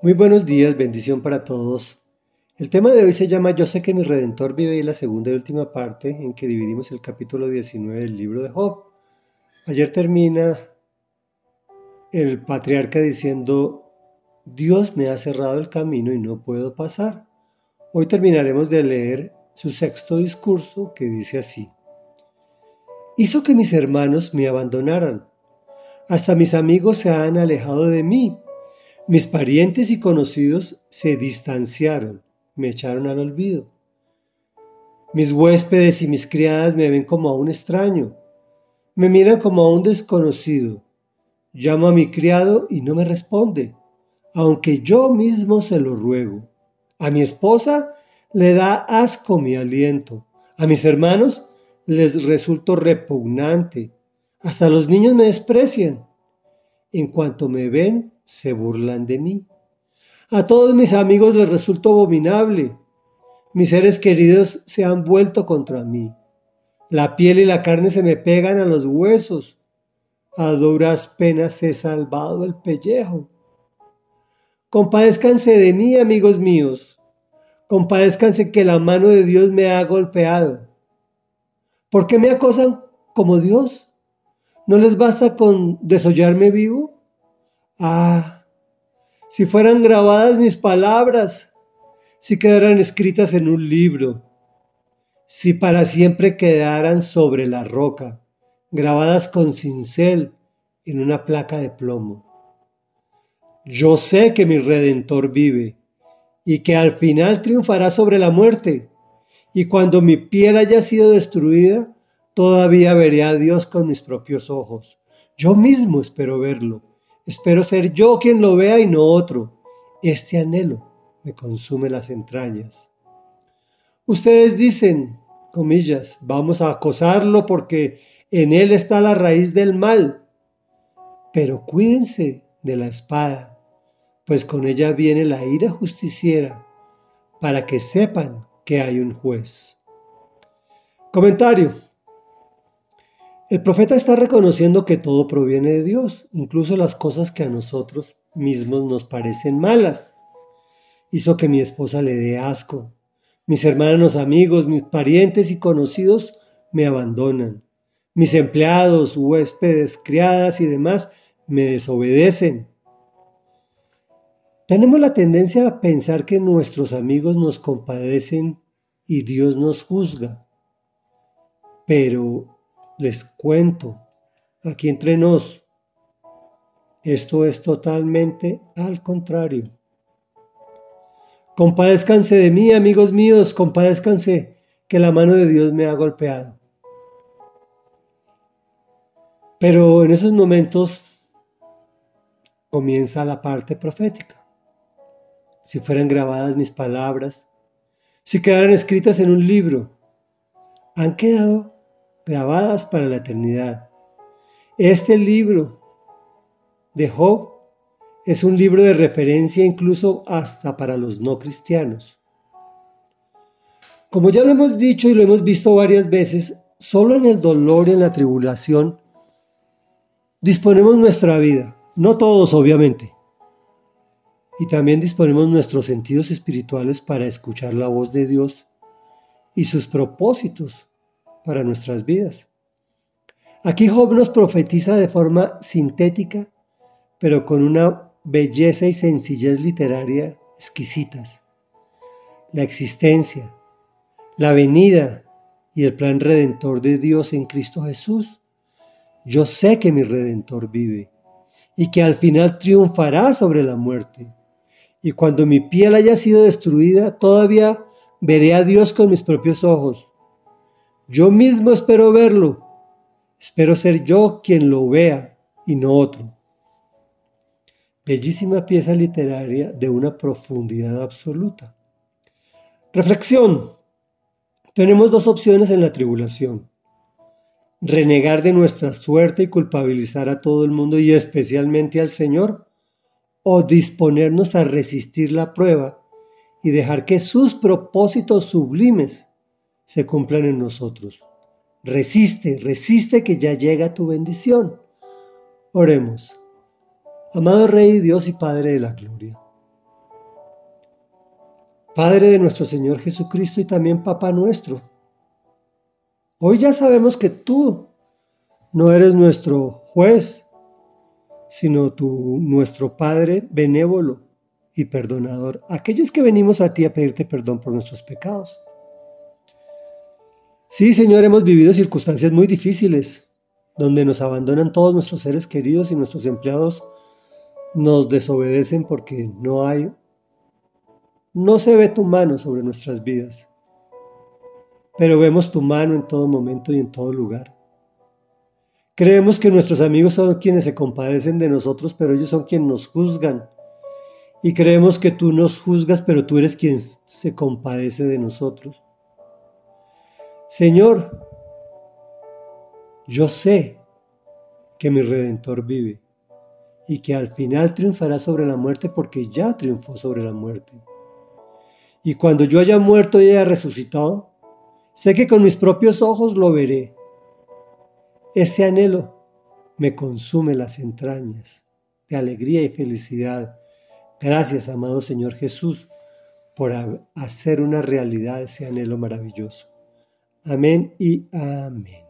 Muy buenos días, bendición para todos. El tema de hoy se llama Yo sé que mi redentor vive y la segunda y última parte en que dividimos el capítulo 19 del libro de Job. Ayer termina el patriarca diciendo, Dios me ha cerrado el camino y no puedo pasar. Hoy terminaremos de leer su sexto discurso que dice así. Hizo que mis hermanos me abandonaran. Hasta mis amigos se han alejado de mí mis parientes y conocidos se distanciaron, me echaron al olvido. Mis huéspedes y mis criadas me ven como a un extraño, me miran como a un desconocido. Llamo a mi criado y no me responde, aunque yo mismo se lo ruego. A mi esposa le da asco mi aliento, a mis hermanos les resulto repugnante, hasta los niños me desprecian. En cuanto me ven, se burlan de mí. A todos mis amigos les resulto abominable. Mis seres queridos se han vuelto contra mí. La piel y la carne se me pegan a los huesos. A duras penas he salvado el pellejo. Compadézcanse de mí, amigos míos. Compadézcanse que la mano de Dios me ha golpeado. ¿Por qué me acosan como Dios? ¿No les basta con desollarme vivo? Ah, si fueran grabadas mis palabras, si quedaran escritas en un libro, si para siempre quedaran sobre la roca, grabadas con cincel en una placa de plomo. Yo sé que mi redentor vive y que al final triunfará sobre la muerte, y cuando mi piel haya sido destruida, todavía veré a Dios con mis propios ojos. Yo mismo espero verlo Espero ser yo quien lo vea y no otro. Este anhelo me consume las entrañas. Ustedes dicen, comillas, vamos a acosarlo porque en él está la raíz del mal. Pero cuídense de la espada, pues con ella viene la ira justiciera, para que sepan que hay un juez. Comentario. El profeta está reconociendo que todo proviene de Dios, incluso las cosas que a nosotros mismos nos parecen malas. Hizo que mi esposa le dé asco. Mis hermanos, amigos, mis parientes y conocidos me abandonan. Mis empleados, huéspedes, criadas y demás me desobedecen. Tenemos la tendencia a pensar que nuestros amigos nos compadecen y Dios nos juzga. Pero les cuento, aquí entre nos, esto es totalmente al contrario. Compadézcanse de mí, amigos míos, compadézcanse, que la mano de Dios me ha golpeado. Pero en esos momentos comienza la parte profética. Si fueran grabadas mis palabras, si quedaran escritas en un libro, han quedado grabadas para la eternidad. Este libro de Job es un libro de referencia incluso hasta para los no cristianos. Como ya lo hemos dicho y lo hemos visto varias veces, solo en el dolor y en la tribulación disponemos nuestra vida, no todos obviamente, y también disponemos nuestros sentidos espirituales para escuchar la voz de Dios y sus propósitos para nuestras vidas. Aquí Job nos profetiza de forma sintética, pero con una belleza y sencillez literaria exquisitas. La existencia, la venida y el plan redentor de Dios en Cristo Jesús. Yo sé que mi redentor vive y que al final triunfará sobre la muerte. Y cuando mi piel haya sido destruida, todavía veré a Dios con mis propios ojos yo mismo espero verlo. Espero ser yo quien lo vea y no otro. Bellísima pieza literaria de una profundidad absoluta. Reflexión. Tenemos dos opciones en la tribulación. Renegar de nuestra suerte y culpabilizar a todo el mundo y especialmente al Señor. O disponernos a resistir la prueba y dejar que sus propósitos sublimes se cumplan en nosotros. Resiste, resiste que ya llega tu bendición. Oremos. Amado Rey, Dios y Padre de la Gloria, Padre de nuestro Señor Jesucristo y también Papá nuestro. Hoy ya sabemos que tú no eres nuestro juez, sino tu, nuestro Padre benévolo y perdonador, aquellos que venimos a ti a pedirte perdón por nuestros pecados. Sí, Señor, hemos vivido circunstancias muy difíciles, donde nos abandonan todos nuestros seres queridos y nuestros empleados nos desobedecen porque no hay, no se ve tu mano sobre nuestras vidas, pero vemos tu mano en todo momento y en todo lugar. Creemos que nuestros amigos son quienes se compadecen de nosotros, pero ellos son quienes nos juzgan. Y creemos que tú nos juzgas, pero tú eres quien se compadece de nosotros. Señor, yo sé que mi Redentor vive y que al final triunfará sobre la muerte porque ya triunfó sobre la muerte. Y cuando yo haya muerto y haya resucitado, sé que con mis propios ojos lo veré. Este anhelo me consume las entrañas de alegría y felicidad. Gracias, amado Señor Jesús, por hacer una realidad ese anhelo maravilloso. Amén y amén.